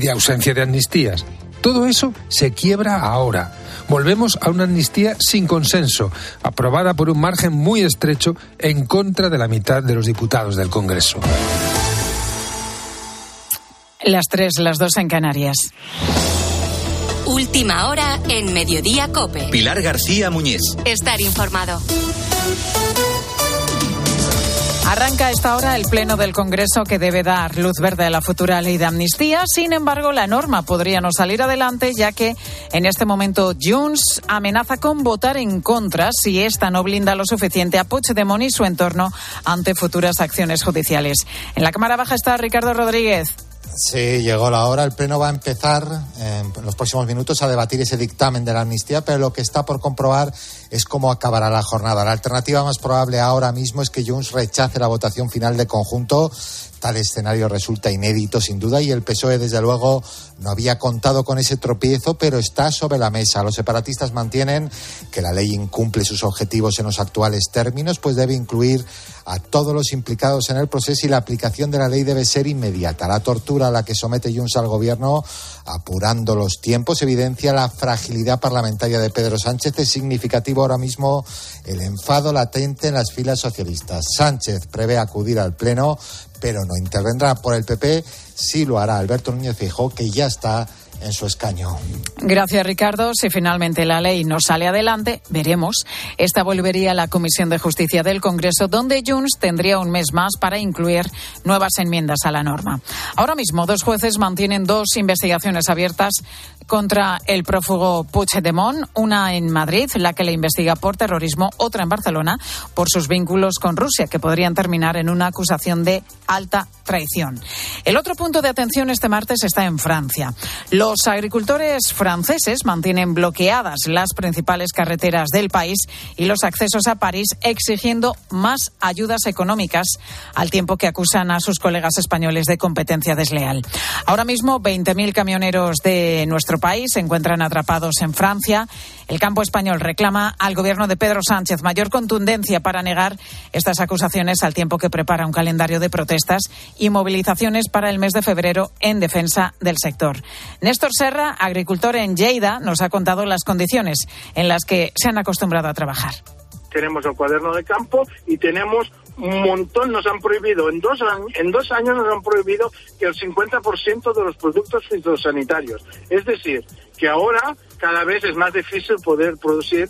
de ausencia de amnistías. Todo eso se quiebra ahora. Volvemos a una amnistía sin consenso, aprobada por un margen muy estrecho en contra de la mitad de los diputados del Congreso. Las tres, las dos en Canarias. Última hora en Mediodía Cope. Pilar García Muñiz. Estar informado. Arranca a esta hora el Pleno del Congreso que debe dar luz verde a la futura ley de amnistía. Sin embargo, la norma podría no salir adelante, ya que en este momento Junts amenaza con votar en contra si esta no blinda lo suficiente a Puigdemont y su entorno ante futuras acciones judiciales. En la Cámara Baja está Ricardo Rodríguez. Sí, llegó la hora. El Pleno va a empezar en los próximos minutos a debatir ese dictamen de la amnistía, pero lo que está por comprobar es cómo acabará la jornada. La alternativa más probable ahora mismo es que Junts rechace la votación final de conjunto. Tal escenario resulta inédito, sin duda, y el PSOE, desde luego, no había contado con ese tropiezo, pero está sobre la mesa. Los separatistas mantienen que la ley incumple sus objetivos en los actuales términos, pues debe incluir a todos los implicados en el proceso y la aplicación de la ley debe ser inmediata. La tortura a la que somete Junts al gobierno, apurando los tiempos, evidencia la fragilidad parlamentaria de Pedro Sánchez. Es significativo ahora mismo el enfado latente en las filas socialistas. Sánchez prevé acudir al Pleno, pero no intervendrá por el PP. Sí lo hará Alberto Núñez Fijó, que ya está en su escaño. Gracias, Ricardo. Si finalmente la ley no sale adelante, veremos. Esta volvería a la Comisión de Justicia del Congreso, donde Junts tendría un mes más para incluir nuevas enmiendas a la norma. Ahora mismo, dos jueces mantienen dos investigaciones abiertas contra el prófugo Puigdemont, una en Madrid, la que le investiga por terrorismo, otra en Barcelona por sus vínculos con Rusia, que podrían terminar en una acusación de alta traición. El otro punto de atención este martes está en Francia. Los agricultores franceses mantienen bloqueadas las principales carreteras del país y los accesos a París, exigiendo más ayudas económicas, al tiempo que acusan a sus colegas españoles de competencia desleal. Ahora mismo, 20.000 camioneros de nuestro país se encuentran atrapados en Francia. El campo español reclama al gobierno de Pedro Sánchez mayor contundencia para negar estas acusaciones al tiempo que prepara un calendario de protestas y movilizaciones para el mes de febrero en defensa del sector. Néstor Serra, agricultor en Lleida, nos ha contado las condiciones en las que se han acostumbrado a trabajar. Tenemos el cuaderno de campo y tenemos un montón, nos han prohibido, en dos, en dos años nos han prohibido que el 50% de los productos fitosanitarios. Es decir, que ahora cada vez es más difícil poder producir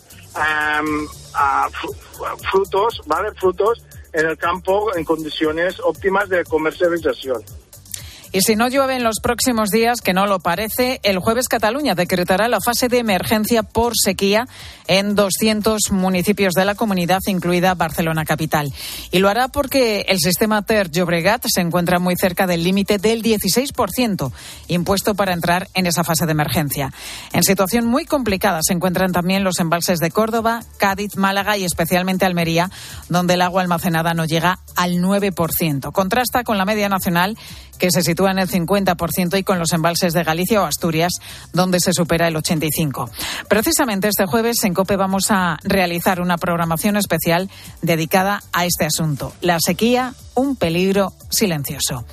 frutos, ¿vale? Frutos en el campo en condiciones óptimas de comercialización. Y si no llueve en los próximos días, que no lo parece, el jueves Cataluña decretará la fase de emergencia por sequía en 200 municipios de la comunidad, incluida Barcelona capital. Y lo hará porque el sistema Ter Llobregat se encuentra muy cerca del límite del 16% impuesto para entrar en esa fase de emergencia. En situación muy complicada se encuentran también los embalses de Córdoba, Cádiz, Málaga y especialmente Almería, donde el agua almacenada no llega al 9%. Contrasta con la media nacional que se sitúa en el 50% y con los embalses de Galicia o Asturias, donde se supera el 85%. Precisamente este jueves en COPE vamos a realizar una programación especial dedicada a este asunto, la sequía un peligro silencioso.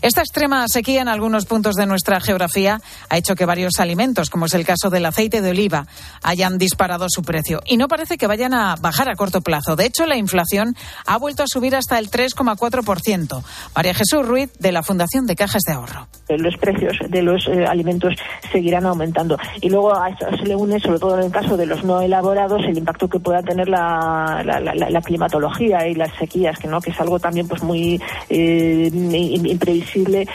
Esta extrema sequía en algunos puntos de nuestra geografía ha hecho que varios alimentos, como es el caso del aceite de oliva, hayan disparado su precio y no parece que vayan a bajar a corto plazo. De hecho, la inflación ha vuelto a subir hasta el 3,4%. María Jesús Ruiz, de la Fundación de Cajas de Ahorro. Los precios de los eh, alimentos seguirán aumentando. Y luego a eso se le une, sobre todo en el caso de los no elaborados, el impacto que pueda tener la, la, climatología y las sequías, que no que es algo también pues muy eh, imprevisible.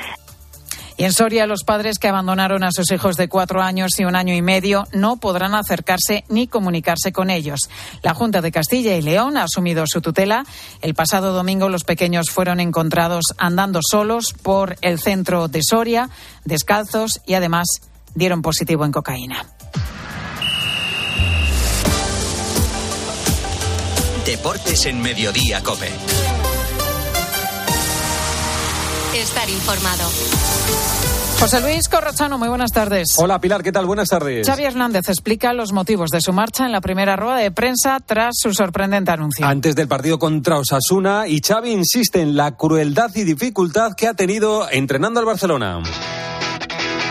Y en Soria, los padres que abandonaron a sus hijos de cuatro años y un año y medio no podrán acercarse ni comunicarse con ellos. La Junta de Castilla y León ha asumido su tutela. El pasado domingo los pequeños fueron encontrados andando solos por el centro de Soria, descalzos y además dieron positivo en cocaína. Deportes en Mediodía, Cope. Estar informado. José Luis Corrochano, muy buenas tardes. Hola Pilar, ¿qué tal? Buenas tardes. Xavi Hernández explica los motivos de su marcha en la primera rueda de prensa tras su sorprendente anuncio. Antes del partido contra Osasuna y Xavi insiste en la crueldad y dificultad que ha tenido entrenando al Barcelona.